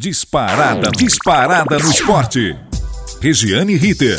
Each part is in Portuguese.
Disparada, disparada no esporte. Regiane Ritter.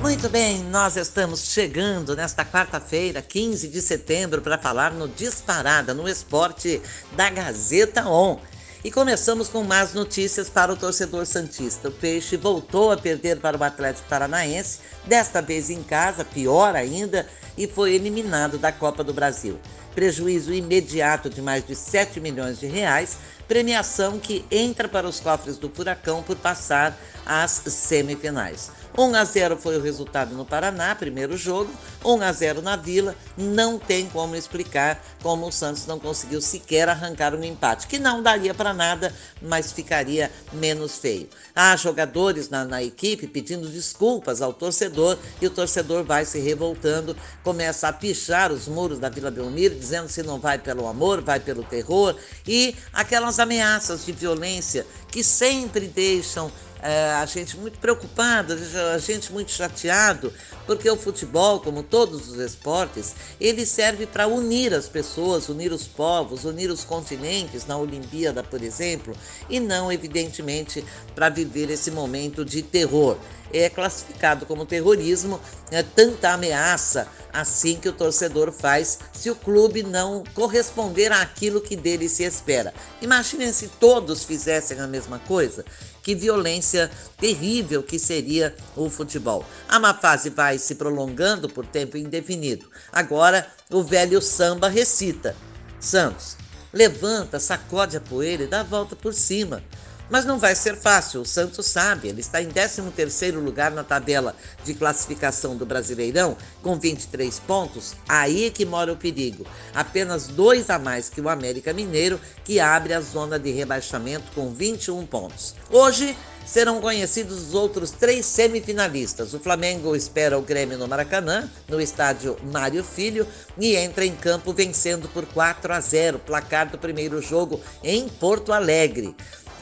Muito bem, nós estamos chegando nesta quarta-feira, 15 de setembro, para falar no Disparada no Esporte da Gazeta On. E começamos com mais notícias para o torcedor Santista. O Peixe voltou a perder para o Atlético Paranaense, desta vez em casa, pior ainda, e foi eliminado da Copa do Brasil prejuízo imediato de mais de 7 milhões de reais, premiação que entra para os cofres do Furacão por passar às semifinais. 1 a 0 foi o resultado no Paraná, primeiro jogo. 1 a 0 na Vila. Não tem como explicar como o Santos não conseguiu sequer arrancar um empate, que não daria para nada, mas ficaria menos feio. Há jogadores na, na equipe pedindo desculpas ao torcedor e o torcedor vai se revoltando, começa a pichar os muros da Vila Belmiro, dizendo se não vai pelo amor, vai pelo terror e aquelas ameaças de violência que sempre deixam é, a gente muito preocupado, a gente muito chateado, porque o futebol, como todos os esportes, ele serve para unir as pessoas, unir os povos, unir os continentes na Olimpíada, por exemplo, e não, evidentemente, para viver esse momento de terror. É classificado como terrorismo é, tanta ameaça assim que o torcedor faz se o clube não corresponder àquilo que dele se espera. Imaginem se todos fizessem a mesma coisa que violência terrível que seria o futebol. A má fase vai se prolongando por tempo indefinido. Agora, o velho samba recita: Santos, levanta, sacode a poeira e dá a volta por cima. Mas não vai ser fácil, o Santos sabe, ele está em 13º lugar na tabela de classificação do Brasileirão, com 23 pontos, aí que mora o perigo. Apenas dois a mais que o América Mineiro, que abre a zona de rebaixamento com 21 pontos. Hoje, serão conhecidos os outros três semifinalistas. O Flamengo espera o Grêmio no Maracanã, no estádio Mário Filho, e entra em campo vencendo por 4 a 0, placar do primeiro jogo em Porto Alegre.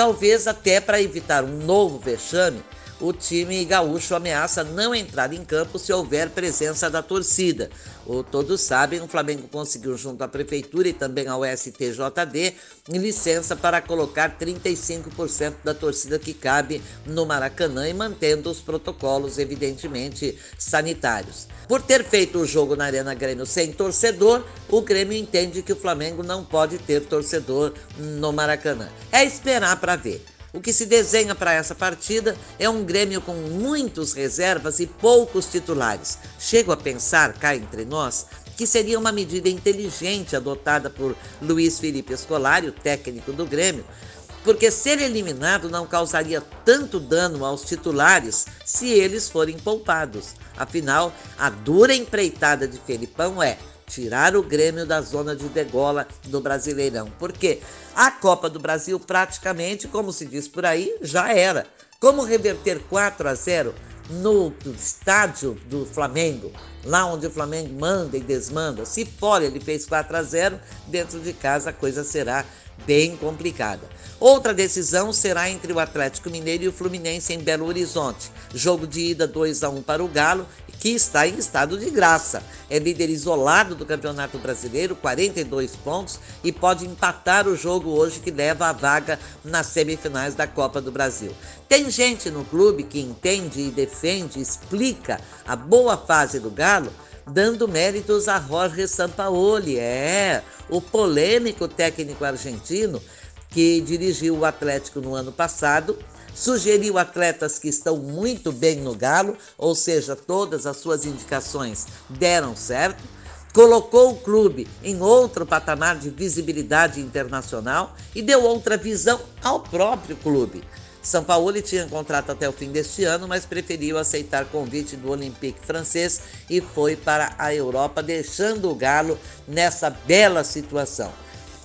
Talvez até para evitar um novo vexame, o time gaúcho ameaça não entrar em campo se houver presença da torcida. O, todos sabem, o Flamengo conseguiu, junto à Prefeitura e também ao STJD, licença para colocar 35% da torcida que cabe no Maracanã e mantendo os protocolos, evidentemente, sanitários. Por ter feito o jogo na Arena Grêmio sem torcedor, o Grêmio entende que o Flamengo não pode ter torcedor no Maracanã. É esperar para ver. O que se desenha para essa partida é um Grêmio com muitos reservas e poucos titulares. Chego a pensar, cá entre nós, que seria uma medida inteligente adotada por Luiz Felipe Scolari, o técnico do Grêmio, porque ser eliminado não causaria tanto dano aos titulares se eles forem poupados. Afinal, a dura empreitada de Felipão é tirar o Grêmio da zona de degola do Brasileirão. Porque a Copa do Brasil praticamente, como se diz por aí, já era. Como reverter 4 a 0 no estádio do Flamengo, lá onde o Flamengo manda e desmanda. Se fora ele fez 4 a 0, dentro de casa a coisa será bem complicada. Outra decisão será entre o Atlético Mineiro e o Fluminense em Belo Horizonte. Jogo de ida 2 a 1 para o Galo, que está em estado de graça. É líder isolado do Campeonato Brasileiro, 42 pontos, e pode empatar o jogo hoje que leva a vaga nas semifinais da Copa do Brasil. Tem gente no clube que entende e defende, explica a boa fase do Galo, dando méritos a Jorge Sampaoli, é, o polêmico técnico argentino que dirigiu o Atlético no ano passado, sugeriu atletas que estão muito bem no Galo, ou seja, todas as suas indicações deram certo, colocou o clube em outro patamar de visibilidade internacional e deu outra visão ao próprio clube. São Paulo tinha contrato até o fim deste ano, mas preferiu aceitar convite do Olympique francês e foi para a Europa, deixando o Galo nessa bela situação.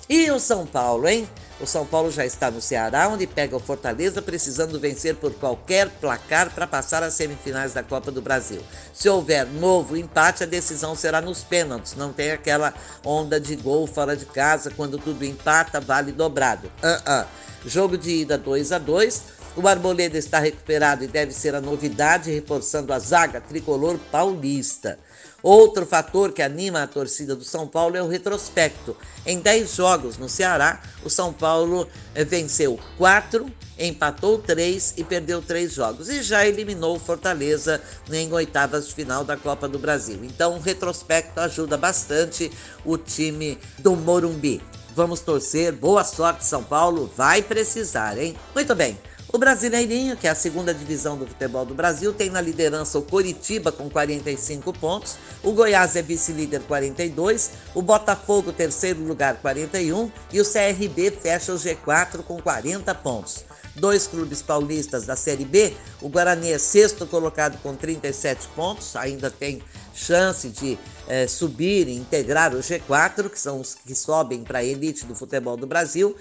E o São Paulo, hein? O São Paulo já está no Ceará, onde pega o Fortaleza, precisando vencer por qualquer placar para passar às semifinais da Copa do Brasil. Se houver novo empate, a decisão será nos pênaltis. Não tem aquela onda de gol fora de casa, quando tudo empata, vale dobrado. Uh -uh. Jogo de ida 2 a 2 O Arboleda está recuperado e deve ser a novidade, reforçando a zaga tricolor paulista. Outro fator que anima a torcida do São Paulo é o retrospecto. Em 10 jogos no Ceará, o São Paulo eh, venceu 4, empatou 3 e perdeu 3 jogos. E já eliminou o Fortaleza em oitavas de final da Copa do Brasil. Então, o retrospecto ajuda bastante o time do Morumbi. Vamos torcer, boa sorte, São Paulo, vai precisar, hein? Muito bem. O Brasileirinho, que é a segunda divisão do futebol do Brasil, tem na liderança o Coritiba com 45 pontos, o Goiás é vice-líder 42, o Botafogo terceiro lugar 41 e o CRB fecha o G4 com 40 pontos. Dois clubes paulistas da Série B, o Guarani é sexto colocado com 37 pontos, ainda tem chance de é, subir integrar o G4, que são os que sobem para a elite do futebol do Brasil.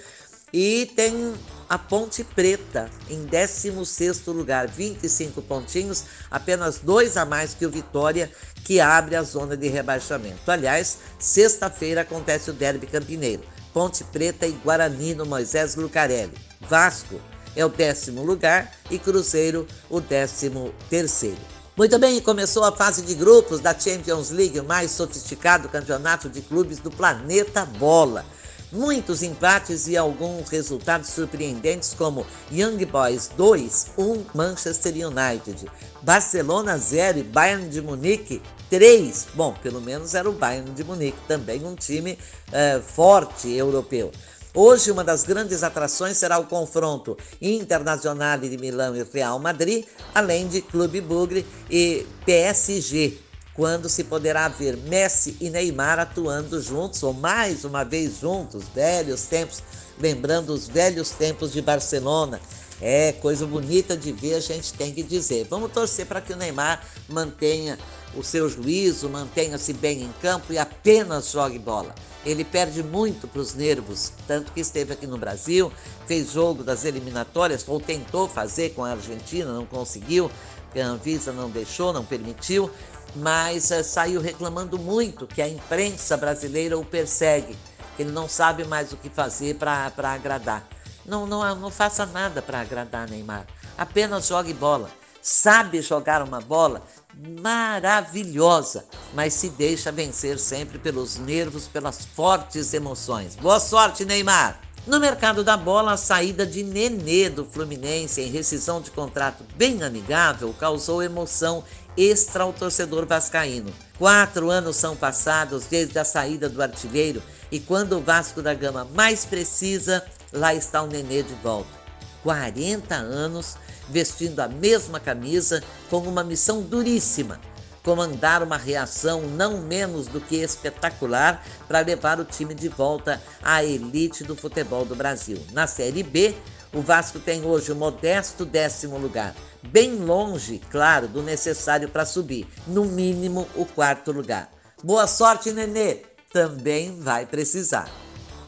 E tem a Ponte Preta em 16º lugar, 25 pontinhos, apenas dois a mais que o Vitória, que abre a zona de rebaixamento. Aliás, sexta-feira acontece o Derby Campineiro. Ponte Preta e Guarani no Moisés Lucarelli. Vasco é o décimo lugar e Cruzeiro o décimo terceiro. Muito bem, começou a fase de grupos da Champions League, o mais sofisticado campeonato de clubes do planeta bola. Muitos empates e alguns resultados surpreendentes, como Young Boys 2, 1 Manchester United, Barcelona 0 e Bayern de Munique 3. Bom, pelo menos era o Bayern de Munique, também um time uh, forte europeu. Hoje, uma das grandes atrações será o confronto Internacional de Milão e Real Madrid, além de Clube Bugre e PSG quando se poderá ver Messi e Neymar atuando juntos, ou mais uma vez juntos, velhos tempos, lembrando os velhos tempos de Barcelona. É coisa bonita de ver, a gente tem que dizer. Vamos torcer para que o Neymar mantenha o seu juízo, mantenha-se bem em campo e apenas jogue bola. Ele perde muito para os nervos, tanto que esteve aqui no Brasil, fez jogo das eliminatórias, ou tentou fazer com a Argentina, não conseguiu, a Anvisa não deixou, não permitiu, mas uh, saiu reclamando muito que a imprensa brasileira o persegue, que ele não sabe mais o que fazer para agradar. Não, não, não faça nada para agradar Neymar, apenas jogue bola. Sabe jogar uma bola maravilhosa, mas se deixa vencer sempre pelos nervos, pelas fortes emoções. Boa sorte, Neymar! No mercado da bola, a saída de Nenê do Fluminense em rescisão de contrato bem amigável causou emoção extra ao torcedor vascaíno. Quatro anos são passados desde a saída do artilheiro e quando o Vasco da Gama mais precisa, lá está o Nenê de volta. 40 anos vestindo a mesma camisa com uma missão duríssima comandar uma reação não menos do que espetacular para levar o time de volta à elite do futebol do Brasil. Na Série B, o Vasco tem hoje o modesto décimo lugar, bem longe, claro, do necessário para subir, no mínimo o quarto lugar. Boa sorte, Nenê! Também vai precisar.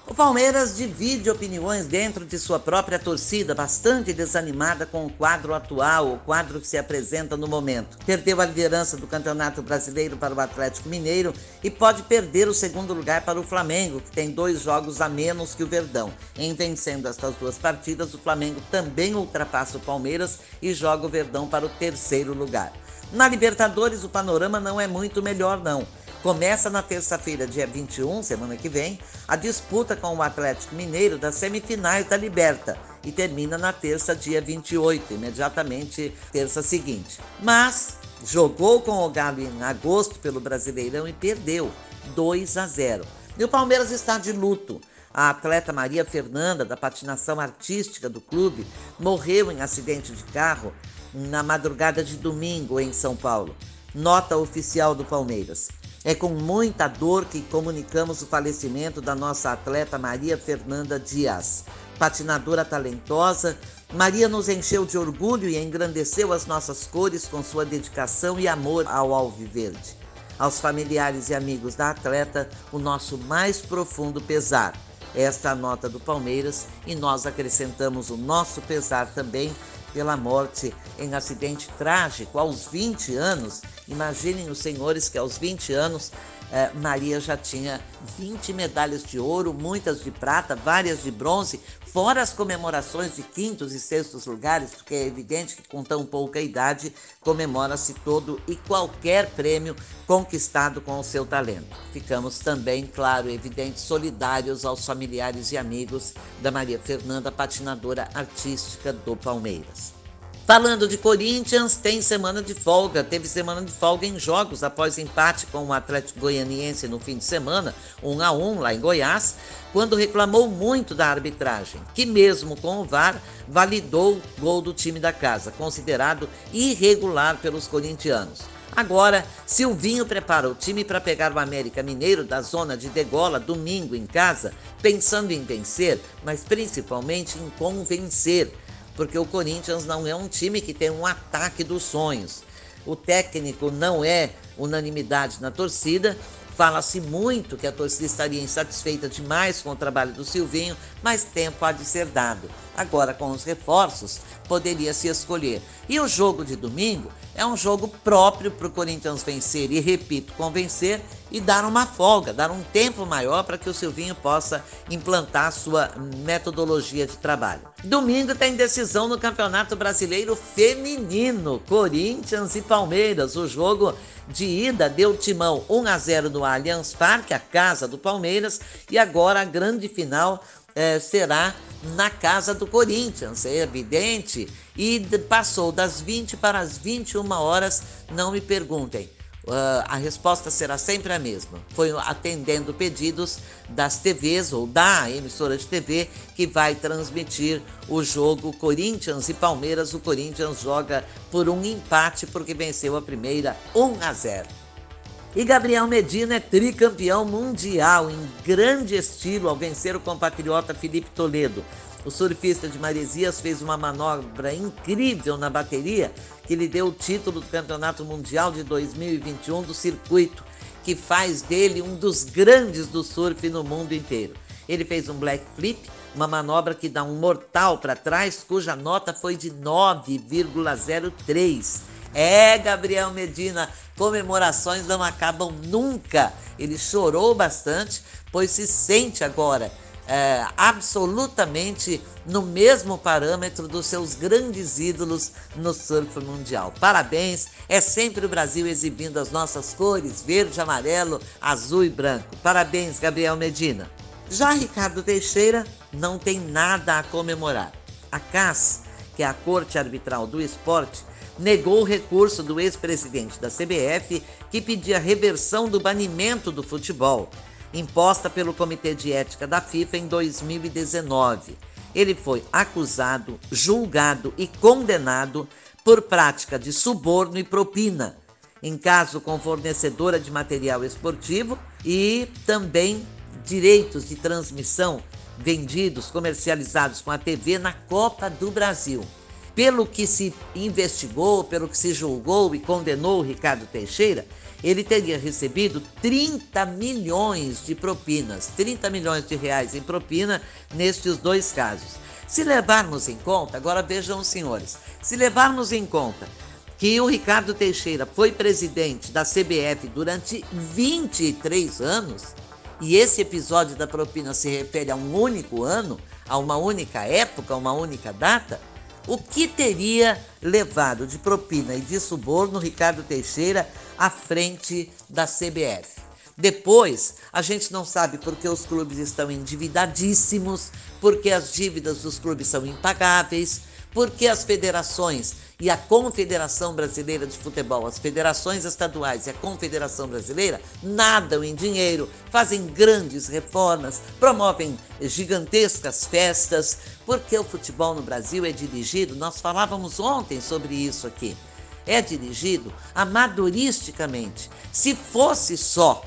O Palmeiras divide opiniões dentro de sua própria torcida, bastante desanimada com o quadro atual, o quadro que se apresenta no momento. Perdeu a liderança do Campeonato Brasileiro para o Atlético Mineiro e pode perder o segundo lugar para o Flamengo, que tem dois jogos a menos que o Verdão. Em vencendo estas duas partidas, o Flamengo também ultrapassa o Palmeiras e joga o Verdão para o terceiro lugar. Na Libertadores, o panorama não é muito melhor, não. Começa na terça-feira, dia 21, semana que vem, a disputa com o Atlético Mineiro das semifinais da Liberta e termina na terça, dia 28, imediatamente terça seguinte. Mas jogou com o Galo em agosto pelo Brasileirão e perdeu 2 a 0. E o Palmeiras está de luto. A atleta Maria Fernanda, da patinação artística do clube, morreu em acidente de carro na madrugada de domingo em São Paulo. Nota oficial do Palmeiras. É com muita dor que comunicamos o falecimento da nossa atleta Maria Fernanda Dias. Patinadora talentosa, Maria nos encheu de orgulho e engrandeceu as nossas cores com sua dedicação e amor ao alviverde. Aos familiares e amigos da atleta, o nosso mais profundo pesar. Esta é a nota do Palmeiras e nós acrescentamos o nosso pesar também pela morte em acidente trágico aos 20 anos. Imaginem os senhores que aos 20 anos eh, Maria já tinha 20 medalhas de ouro, muitas de prata, várias de bronze, fora as comemorações de quintos e sextos lugares, porque é evidente que com tão pouca idade comemora-se todo e qualquer prêmio conquistado com o seu talento. Ficamos também, claro, evidente, solidários aos familiares e amigos da Maria Fernanda, patinadora artística do Palmeiras. Falando de Corinthians, tem semana de folga. Teve semana de folga em jogos após empate com o Atlético Goianiense no fim de semana, 1 a 1 lá em Goiás, quando reclamou muito da arbitragem, que mesmo com o VAR validou o gol do time da casa, considerado irregular pelos corintianos. Agora, Silvinho prepara o time para pegar o América Mineiro da zona de degola domingo em casa, pensando em vencer, mas principalmente em convencer porque o Corinthians não é um time que tem um ataque dos sonhos. O técnico não é unanimidade na torcida. Fala-se muito que a torcida estaria insatisfeita demais com o trabalho do Silvinho, mas tempo há de ser dado. Agora, com os reforços, poderia se escolher. E o jogo de domingo é um jogo próprio para o Corinthians vencer, e repito, convencer e dar uma folga, dar um tempo maior para que o Silvinho possa implantar sua metodologia de trabalho. Domingo tem decisão no Campeonato Brasileiro Feminino, Corinthians e Palmeiras. O jogo de ida deu timão 1 a 0 no Allianz Parque, a casa do Palmeiras, e agora a grande final eh, será na casa do Corinthians, é evidente, e passou das 20 para as 21 horas, não me perguntem. Uh, a resposta será sempre a mesma. Foi atendendo pedidos das TVs ou da emissora de TV que vai transmitir o jogo Corinthians e Palmeiras. O Corinthians joga por um empate porque venceu a primeira 1 a 0. E Gabriel Medina é tricampeão mundial em grande estilo ao vencer o compatriota Felipe Toledo. O surfista de Maresias fez uma manobra incrível na bateria que lhe deu o título do Campeonato Mundial de 2021 do circuito, que faz dele um dos grandes do surf no mundo inteiro. Ele fez um black flip, uma manobra que dá um mortal para trás, cuja nota foi de 9,03. É, Gabriel Medina, comemorações não acabam nunca. Ele chorou bastante, pois se sente agora é, absolutamente no mesmo parâmetro dos seus grandes ídolos no surf mundial. Parabéns, é sempre o Brasil exibindo as nossas cores, verde, amarelo, azul e branco. Parabéns, Gabriel Medina. Já Ricardo Teixeira não tem nada a comemorar. A CAS, que é a Corte Arbitral do Esporte, negou o recurso do ex-presidente da CBF que pedia reversão do banimento do futebol imposta pelo Comitê de Ética da FIFA em 2019. Ele foi acusado, julgado e condenado por prática de suborno e propina, em caso com fornecedora de material esportivo e também direitos de transmissão vendidos, comercializados com a TV na Copa do Brasil. Pelo que se investigou, pelo que se julgou e condenou o Ricardo Teixeira, ele teria recebido 30 milhões de propinas, 30 milhões de reais em propina nestes dois casos. Se levarmos em conta, agora vejam os senhores, se levarmos em conta que o Ricardo Teixeira foi presidente da CBF durante 23 anos, e esse episódio da propina se refere a um único ano, a uma única época, a uma única data, o que teria levado de propina e de suborno Ricardo Teixeira à frente da CBF? Depois, a gente não sabe porque os clubes estão endividadíssimos, porque as dívidas dos clubes são impagáveis, porque as federações e a Confederação Brasileira de Futebol, as federações estaduais e a Confederação Brasileira nadam em dinheiro, fazem grandes reformas, promovem gigantescas festas, porque o futebol no Brasil é dirigido, nós falávamos ontem sobre isso aqui, é dirigido amadoristicamente. Se fosse só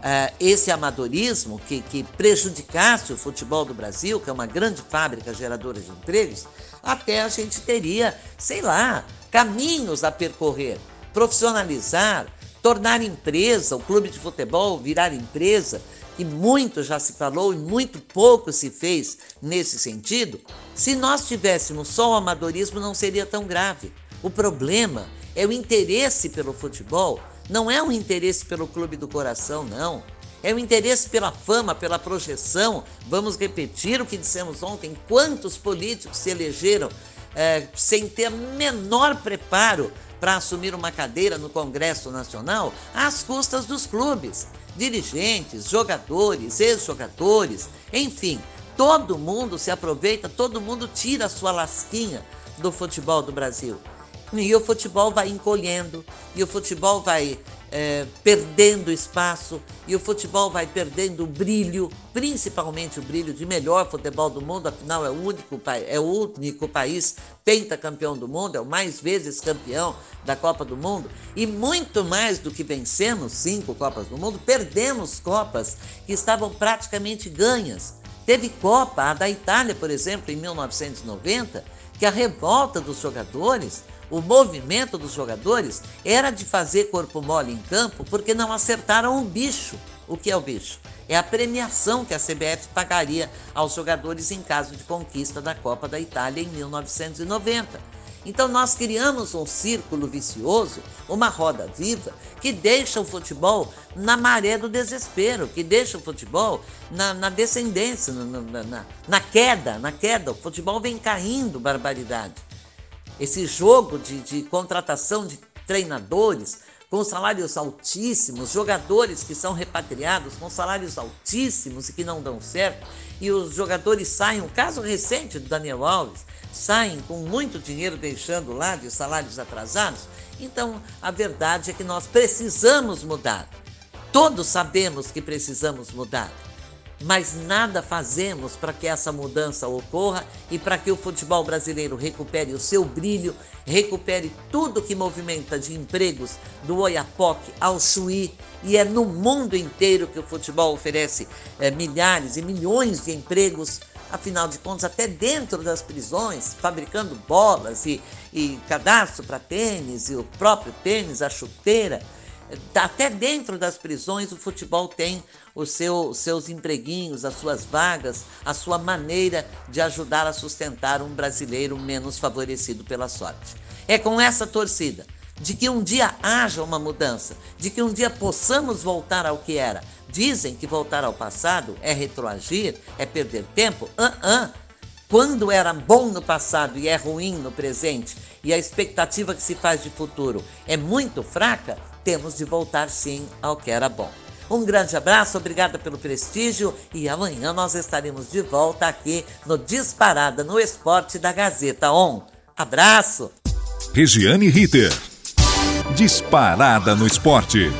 Uh, esse amadorismo que, que, prejudicasse o futebol do Brasil, que é uma grande fábrica geradora de empregos, até a gente teria, sei lá, caminhos a percorrer, profissionalizar, tornar empresa, o clube de futebol virar empresa, e muito já se falou e muito pouco se fez nesse sentido. Se nós tivéssemos só o amadorismo, não seria tão grave. O problema é o interesse pelo futebol Não é um interesse pelo clube do coração, não. É o interesse pela fama, pela projeção. Vamos repetir o que dissemos ontem: quantos políticos se elegeram é, sem ter menor preparo para assumir uma cadeira no Congresso Nacional às custas dos clubes, dirigentes, jogadores, ex-jogadores, enfim, todo mundo se aproveita, todo mundo tira a sua lasquinha do futebol do Brasil. E o futebol vai encolhendo, e o futebol vai é, perdendo espaço e o futebol vai perdendo o brilho, principalmente o brilho de melhor futebol do mundo, afinal é o único, é o único país pentacampeão do mundo, é o mais vezes campeão da Copa do Mundo e muito mais do que vencemos cinco Copas do Mundo, perdemos Copas que estavam praticamente ganhas. Teve Copa, a da Itália, por exemplo, em 1990, que a revolta dos jogadores o movimento dos jogadores era de fazer corpo mole em campo porque não acertaram o bicho. O que é o bicho? É a premiação que a CBF pagaria aos jogadores em caso de conquista da Copa da Itália em 1990. Então nós criamos um círculo vicioso, uma roda viva, que deixa o futebol na maré do desespero, que deixa o futebol na, na descendência, na, na, na queda, na queda. O futebol vem caindo, barbaridade esse jogo de, de contratação de treinadores com salários altíssimos, jogadores que são repatriados com salários altíssimos e que não dão certo, e os jogadores saem, o caso recente do Daniel Alves, saem com muito dinheiro deixando lá de salários atrasados. Então, a verdade é que nós precisamos mudar. Todos sabemos que precisamos mudar mas nada fazemos para que essa mudança ocorra e para que o futebol brasileiro recupere o seu brilho, recupere tudo que movimenta de empregos do Oiapoque ao Chuí. E é no mundo inteiro que o futebol oferece é, milhares e milhões de empregos, afinal de contas, até dentro das prisões, fabricando bolas e, e cadastro para tênis, e o próprio tênis, a chuteira. Até dentro das prisões, o futebol tem os seu, seus empreguinhos, as suas vagas, a sua maneira de ajudar a sustentar um brasileiro menos favorecido pela sorte. É com essa torcida de que um dia haja uma mudança, de que um dia possamos voltar ao que era. Dizem que voltar ao passado é retroagir, é perder tempo. Uh -uh. Quando era bom no passado e é ruim no presente, e a expectativa que se faz de futuro é muito fraca, temos de voltar sim ao que era bom. Um grande abraço, obrigada pelo prestígio e amanhã nós estaremos de volta aqui no Disparada no Esporte da Gazeta On. Abraço! Regiane Ritter. Disparada no Esporte.